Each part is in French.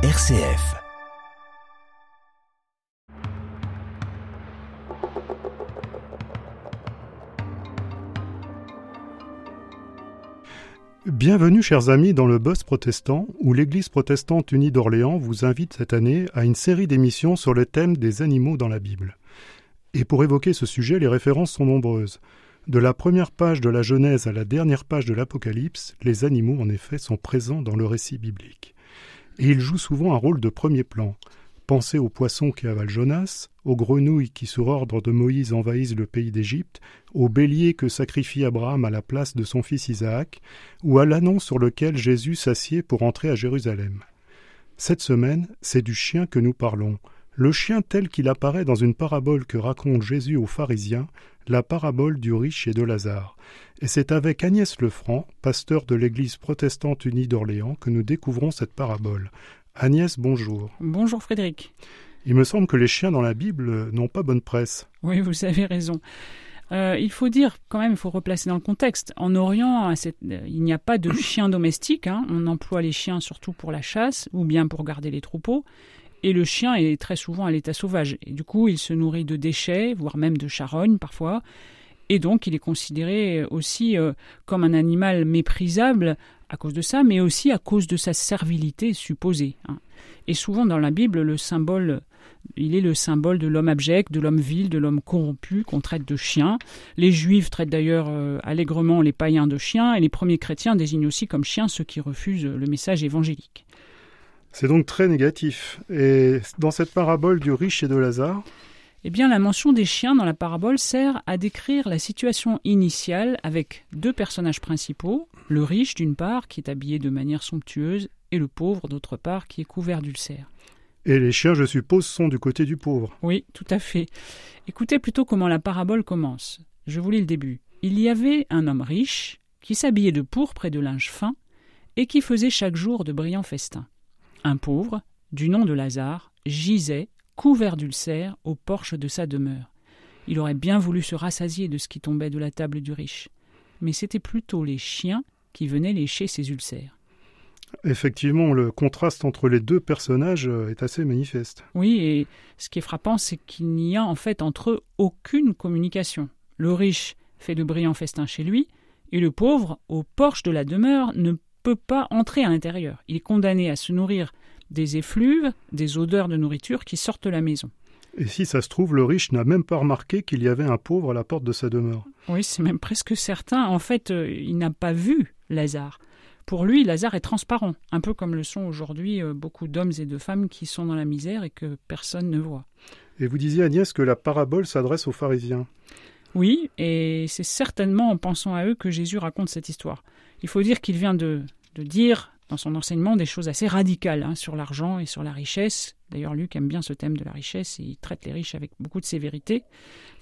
RCF. Bienvenue chers amis dans le Boss protestant où l'Église protestante unie d'Orléans vous invite cette année à une série d'émissions sur le thème des animaux dans la Bible. Et pour évoquer ce sujet, les références sont nombreuses. De la première page de la Genèse à la dernière page de l'Apocalypse, les animaux en effet sont présents dans le récit biblique il joue souvent un rôle de premier plan. Pensez aux poissons qui avalent Jonas, aux grenouilles qui, sur ordre de Moïse, envahissent le pays d'Égypte, aux béliers que sacrifie Abraham à la place de son fils Isaac, ou à l'annonce sur lequel Jésus s'assied pour entrer à Jérusalem. Cette semaine, c'est du chien que nous parlons, le chien tel qu'il apparaît dans une parabole que raconte Jésus aux pharisiens, la parabole du riche et de Lazare. Et c'est avec Agnès Lefranc, pasteur de l'Église protestante unie d'Orléans, que nous découvrons cette parabole. Agnès, bonjour. Bonjour Frédéric. Il me semble que les chiens dans la Bible n'ont pas bonne presse. Oui, vous avez raison. Euh, il faut dire, quand même, il faut replacer dans le contexte. En Orient, il n'y a pas de chiens domestiques. Hein. On emploie les chiens surtout pour la chasse ou bien pour garder les troupeaux. Et le chien est très souvent à l'état sauvage. Et du coup, il se nourrit de déchets, voire même de charognes parfois. Et donc, il est considéré aussi euh, comme un animal méprisable à cause de ça, mais aussi à cause de sa servilité supposée. Hein. Et souvent dans la Bible, le symbole, il est le symbole de l'homme abject, de l'homme vil, de l'homme corrompu qu'on traite de chien. Les Juifs traitent d'ailleurs euh, allègrement les païens de chiens, et les premiers chrétiens désignent aussi comme chiens ceux qui refusent le message évangélique. C'est donc très négatif. Et dans cette parabole du riche et de Lazare, eh bien, la mention des chiens dans la parabole sert à décrire la situation initiale avec deux personnages principaux, le riche d'une part, qui est habillé de manière somptueuse, et le pauvre d'autre part, qui est couvert d'ulcères. Et les chiens, je suppose, sont du côté du pauvre. Oui, tout à fait. Écoutez plutôt comment la parabole commence. Je vous lis le début. Il y avait un homme riche qui s'habillait de pourpre et de linge fin, et qui faisait chaque jour de brillants festins. Un pauvre, du nom de Lazare, gisait, couvert d'ulcères, au porche de sa demeure. Il aurait bien voulu se rassasier de ce qui tombait de la table du riche. Mais c'était plutôt les chiens qui venaient lécher ses ulcères. Effectivement, le contraste entre les deux personnages euh, est assez manifeste. Oui, et ce qui est frappant, c'est qu'il n'y a en fait entre eux aucune communication. Le riche fait de brillants festins chez lui, et le pauvre, au porche de la demeure, ne peut pas entrer à l'intérieur. Il est condamné à se nourrir des effluves, des odeurs de nourriture qui sortent de la maison. Et si ça se trouve, le riche n'a même pas remarqué qu'il y avait un pauvre à la porte de sa demeure. Oui, c'est même presque certain. En fait, euh, il n'a pas vu Lazare. Pour lui, Lazare est transparent, un peu comme le sont aujourd'hui euh, beaucoup d'hommes et de femmes qui sont dans la misère et que personne ne voit. Et vous disiez, Agnès, que la parabole s'adresse aux pharisiens. Oui, et c'est certainement en pensant à eux que Jésus raconte cette histoire. Il faut dire qu'il vient de, de dire dans son enseignement des choses assez radicales hein, sur l'argent et sur la richesse. D'ailleurs, Luc aime bien ce thème de la richesse et il traite les riches avec beaucoup de sévérité.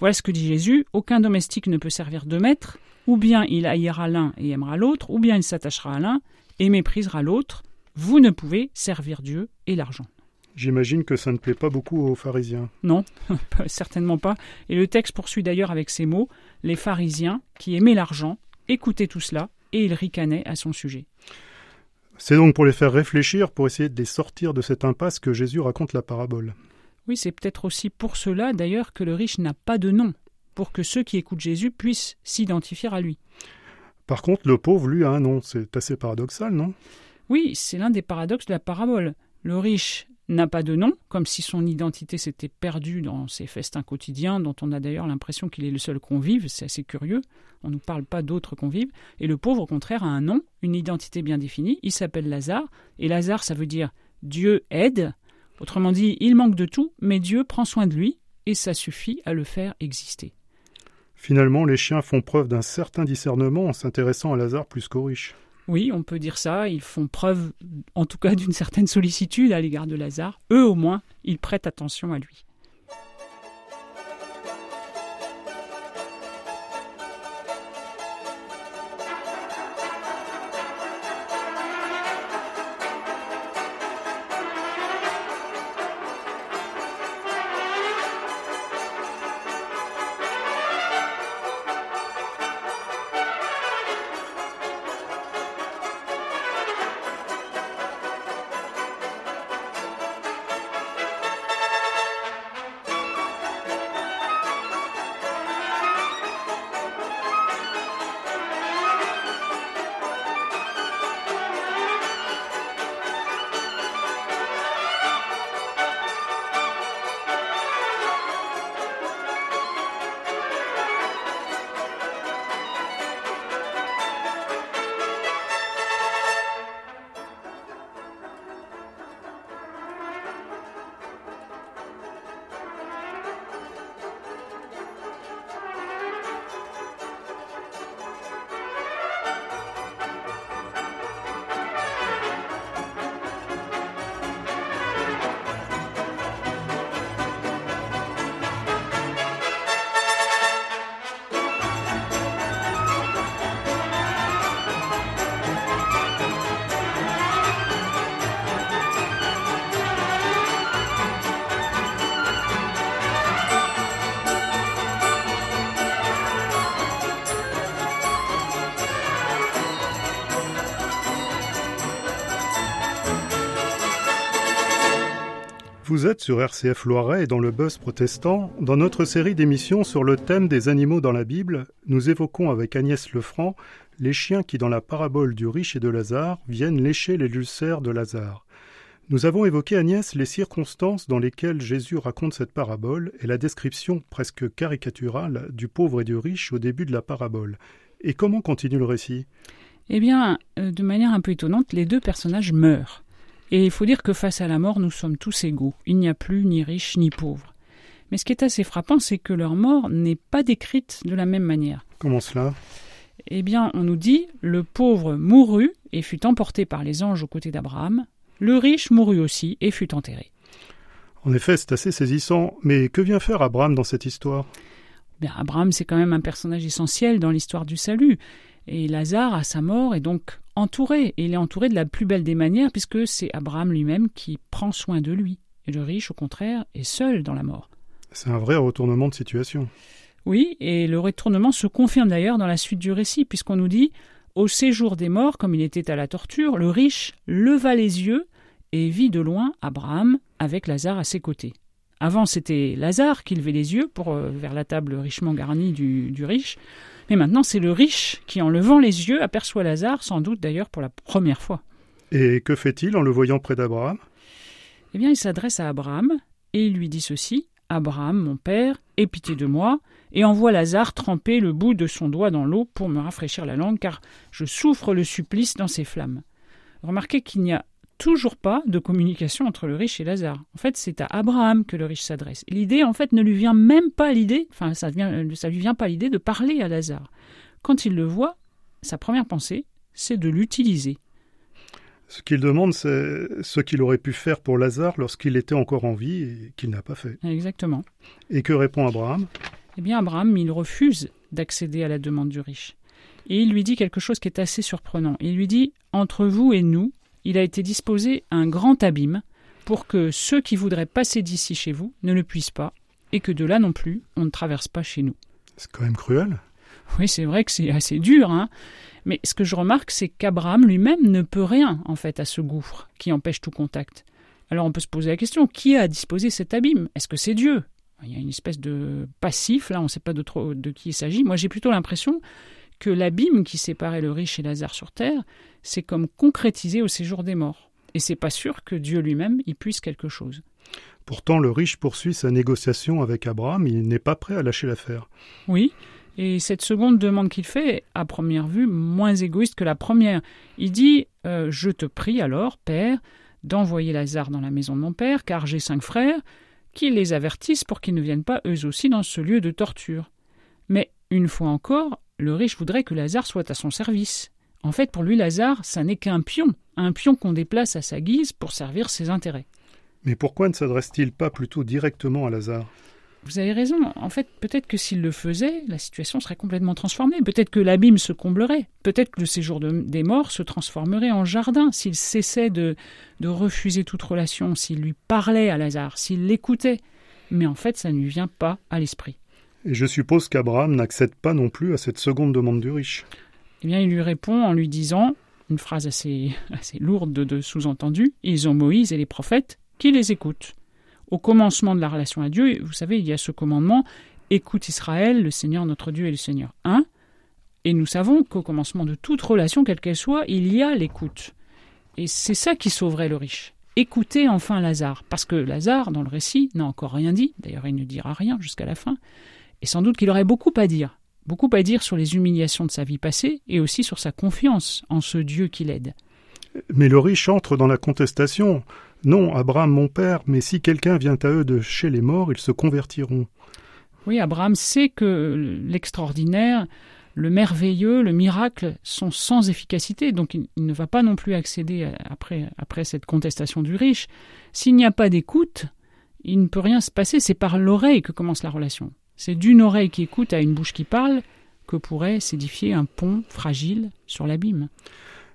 Voilà ce que dit Jésus aucun domestique ne peut servir deux maîtres, ou bien il haïra l'un et aimera l'autre, ou bien il s'attachera à l'un et méprisera l'autre. Vous ne pouvez servir Dieu et l'argent. J'imagine que ça ne plaît pas beaucoup aux pharisiens. Non, certainement pas. Et le texte poursuit d'ailleurs avec ces mots Les pharisiens, qui aimaient l'argent, écoutaient tout cela, et ils ricanaient à son sujet. C'est donc pour les faire réfléchir, pour essayer de les sortir de cette impasse que Jésus raconte la parabole. Oui, c'est peut-être aussi pour cela d'ailleurs que le riche n'a pas de nom, pour que ceux qui écoutent Jésus puissent s'identifier à lui. Par contre, le pauvre, lui, a un nom. C'est assez paradoxal, non? Oui, c'est l'un des paradoxes de la parabole. Le riche n'a pas de nom, comme si son identité s'était perdue dans ses festins quotidiens, dont on a d'ailleurs l'impression qu'il est le seul convive, c'est assez curieux, on ne nous parle pas d'autres convives, et le pauvre au contraire a un nom, une identité bien définie, il s'appelle Lazare, et Lazare ça veut dire Dieu aide, autrement dit il manque de tout, mais Dieu prend soin de lui, et ça suffit à le faire exister. Finalement, les chiens font preuve d'un certain discernement en s'intéressant à Lazare plus qu'aux riches. Oui, on peut dire ça. Ils font preuve, en tout cas, d'une certaine sollicitude à l'égard de Lazare. Eux, au moins, ils prêtent attention à lui. Vous êtes sur RCF Loiret et dans le Buzz protestant. Dans notre série d'émissions sur le thème des animaux dans la Bible, nous évoquons avec Agnès Lefranc les chiens qui, dans la parabole du riche et de Lazare, viennent lécher les ulcères de Lazare. Nous avons évoqué, Agnès, les circonstances dans lesquelles Jésus raconte cette parabole et la description presque caricaturale du pauvre et du riche au début de la parabole. Et comment continue le récit? Eh bien, euh, de manière un peu étonnante, les deux personnages meurent. Et il faut dire que face à la mort, nous sommes tous égaux. Il n'y a plus ni riches ni pauvres. Mais ce qui est assez frappant, c'est que leur mort n'est pas décrite de la même manière. Comment cela? Eh bien, on nous dit le pauvre mourut et fut emporté par les anges aux côtés d'Abraham. Le riche mourut aussi et fut enterré. En effet, c'est assez saisissant. Mais que vient faire Abraham dans cette histoire? Bien, Abraham, c'est quand même un personnage essentiel dans l'histoire du salut. Et Lazare, à sa mort, est donc entouré. Et il est entouré de la plus belle des manières, puisque c'est Abraham lui-même qui prend soin de lui. Et le riche, au contraire, est seul dans la mort. C'est un vrai retournement de situation. Oui, et le retournement se confirme d'ailleurs dans la suite du récit, puisqu'on nous dit Au séjour des morts, comme il était à la torture, le riche leva les yeux et vit de loin Abraham avec Lazare à ses côtés. Avant, c'était Lazare qui levait les yeux pour euh, vers la table richement garnie du, du riche. Mais maintenant, c'est le riche qui, en levant les yeux, aperçoit Lazare, sans doute d'ailleurs pour la première fois. Et que fait-il en le voyant près d'Abraham? Eh bien, il s'adresse à Abraham et il lui dit ceci Abraham, mon père, aie pitié de moi, et envoie Lazare tremper le bout de son doigt dans l'eau pour me rafraîchir la langue, car je souffre le supplice dans ces flammes. Remarquez qu'il n'y a toujours pas de communication entre le riche et Lazare. En fait, c'est à Abraham que le riche s'adresse. L'idée, en fait, ne lui vient même pas l'idée, enfin, ça ne ça lui vient pas l'idée de parler à Lazare. Quand il le voit, sa première pensée, c'est de l'utiliser. Ce qu'il demande, c'est ce qu'il aurait pu faire pour Lazare lorsqu'il était encore en vie et qu'il n'a pas fait. Exactement. Et que répond Abraham? Eh bien, Abraham, il refuse d'accéder à la demande du riche. Et il lui dit quelque chose qui est assez surprenant. Il lui dit Entre vous et nous, il a été disposé un grand abîme pour que ceux qui voudraient passer d'ici chez vous ne le puissent pas, et que de là non plus, on ne traverse pas chez nous. C'est quand même cruel. Oui, c'est vrai que c'est assez dur, hein. Mais ce que je remarque, c'est qu'Abraham lui-même ne peut rien, en fait, à ce gouffre qui empêche tout contact. Alors on peut se poser la question, qui a disposé cet abîme? Est-ce que c'est Dieu? Il y a une espèce de passif, là, on ne sait pas de, trop, de qui il s'agit. Moi, j'ai plutôt l'impression que l'abîme qui séparait le riche et Lazare sur terre, c'est comme concrétisé au séjour des morts. Et c'est pas sûr que Dieu lui-même y puisse quelque chose. Pourtant, le riche poursuit sa négociation avec Abraham, il n'est pas prêt à lâcher l'affaire. Oui, et cette seconde demande qu'il fait, à première vue, moins égoïste que la première. Il dit euh, Je te prie alors, Père, d'envoyer Lazare dans la maison de mon père, car j'ai cinq frères, qu'ils les avertissent pour qu'ils ne viennent pas eux aussi dans ce lieu de torture. Mais, une fois encore, le riche voudrait que Lazare soit à son service. En fait, pour lui, Lazare, ça n'est qu'un pion, un pion qu'on déplace à sa guise pour servir ses intérêts. Mais pourquoi ne s'adresse-t-il pas plutôt directement à Lazare? Vous avez raison. En fait, peut-être que s'il le faisait, la situation serait complètement transformée. Peut-être que l'abîme se comblerait. Peut-être que le séjour de, des morts se transformerait en jardin s'il cessait de, de refuser toute relation, s'il lui parlait à Lazare, s'il l'écoutait. Mais en fait, ça ne lui vient pas à l'esprit. Et je suppose qu'Abraham n'accède pas non plus à cette seconde demande du riche. Eh bien, il lui répond en lui disant, une phrase assez, assez lourde de sous-entendu, ils ont Moïse et les prophètes qui les écoutent. Au commencement de la relation à Dieu, vous savez, il y a ce commandement, écoute Israël, le Seigneur notre Dieu est le Seigneur un. Et nous savons qu'au commencement de toute relation, quelle qu'elle soit, il y a l'écoute. Et c'est ça qui sauverait le riche. Écoutez enfin Lazare, parce que Lazare, dans le récit, n'a encore rien dit, d'ailleurs il ne dira rien jusqu'à la fin, et sans doute qu'il aurait beaucoup à dire, beaucoup à dire sur les humiliations de sa vie passée et aussi sur sa confiance en ce Dieu qui l'aide. Mais le riche entre dans la contestation. Non, Abraham, mon père, mais si quelqu'un vient à eux de chez les morts, ils se convertiront. Oui, Abraham sait que l'extraordinaire, le merveilleux, le miracle sont sans efficacité, donc il, ne va pas non plus accéder après, après cette contestation du riche. S'il n'y a pas d'écoute, il ne peut rien se passer, c'est par l'oreille que commence la relation. C'est d'une oreille qui écoute à une bouche qui parle que pourrait s'édifier un pont fragile sur l'abîme.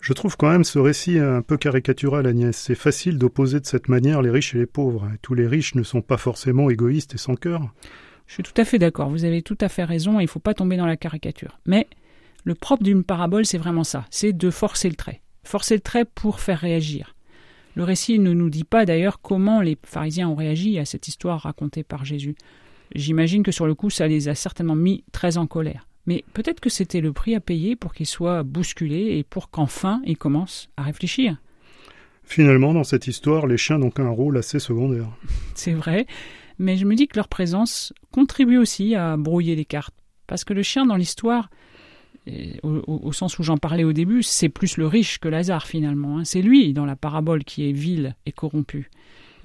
Je trouve quand même ce récit un peu caricatural, Agnès. C'est facile d'opposer de cette manière les riches et les pauvres. Tous les riches ne sont pas forcément égoïstes et sans cœur. Je suis tout à fait d'accord, vous avez tout à fait raison, et il ne faut pas tomber dans la caricature. Mais le propre d'une parabole, c'est vraiment ça, c'est de forcer le trait. Forcer le trait pour faire réagir. Le récit ne nous dit pas d'ailleurs comment les pharisiens ont réagi à cette histoire racontée par Jésus. J'imagine que sur le coup, ça les a certainement mis très en colère. Mais peut-être que c'était le prix à payer pour qu'ils soient bousculés et pour qu'enfin ils commencent à réfléchir. Finalement, dans cette histoire, les chiens n'ont qu'un rôle assez secondaire. C'est vrai, mais je me dis que leur présence contribue aussi à brouiller les cartes. Parce que le chien dans l'histoire, au, sens où j'en parlais au début, c'est plus le riche que Lazare finalement. Hein. C'est lui dans la parabole qui est vil et corrompu.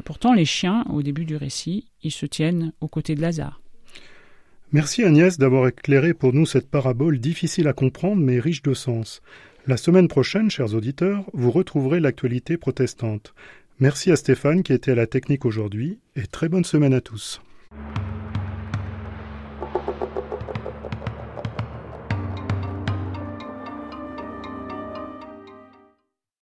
Pourtant, les chiens, au début du récit, ils se tiennent aux côtés de Lazare. Merci Agnès d'avoir éclairé pour nous cette parabole difficile à comprendre mais riche de sens. La semaine prochaine, chers auditeurs, vous retrouverez l'actualité protestante. Merci à Stéphane qui était à la technique aujourd'hui et très bonne semaine à tous.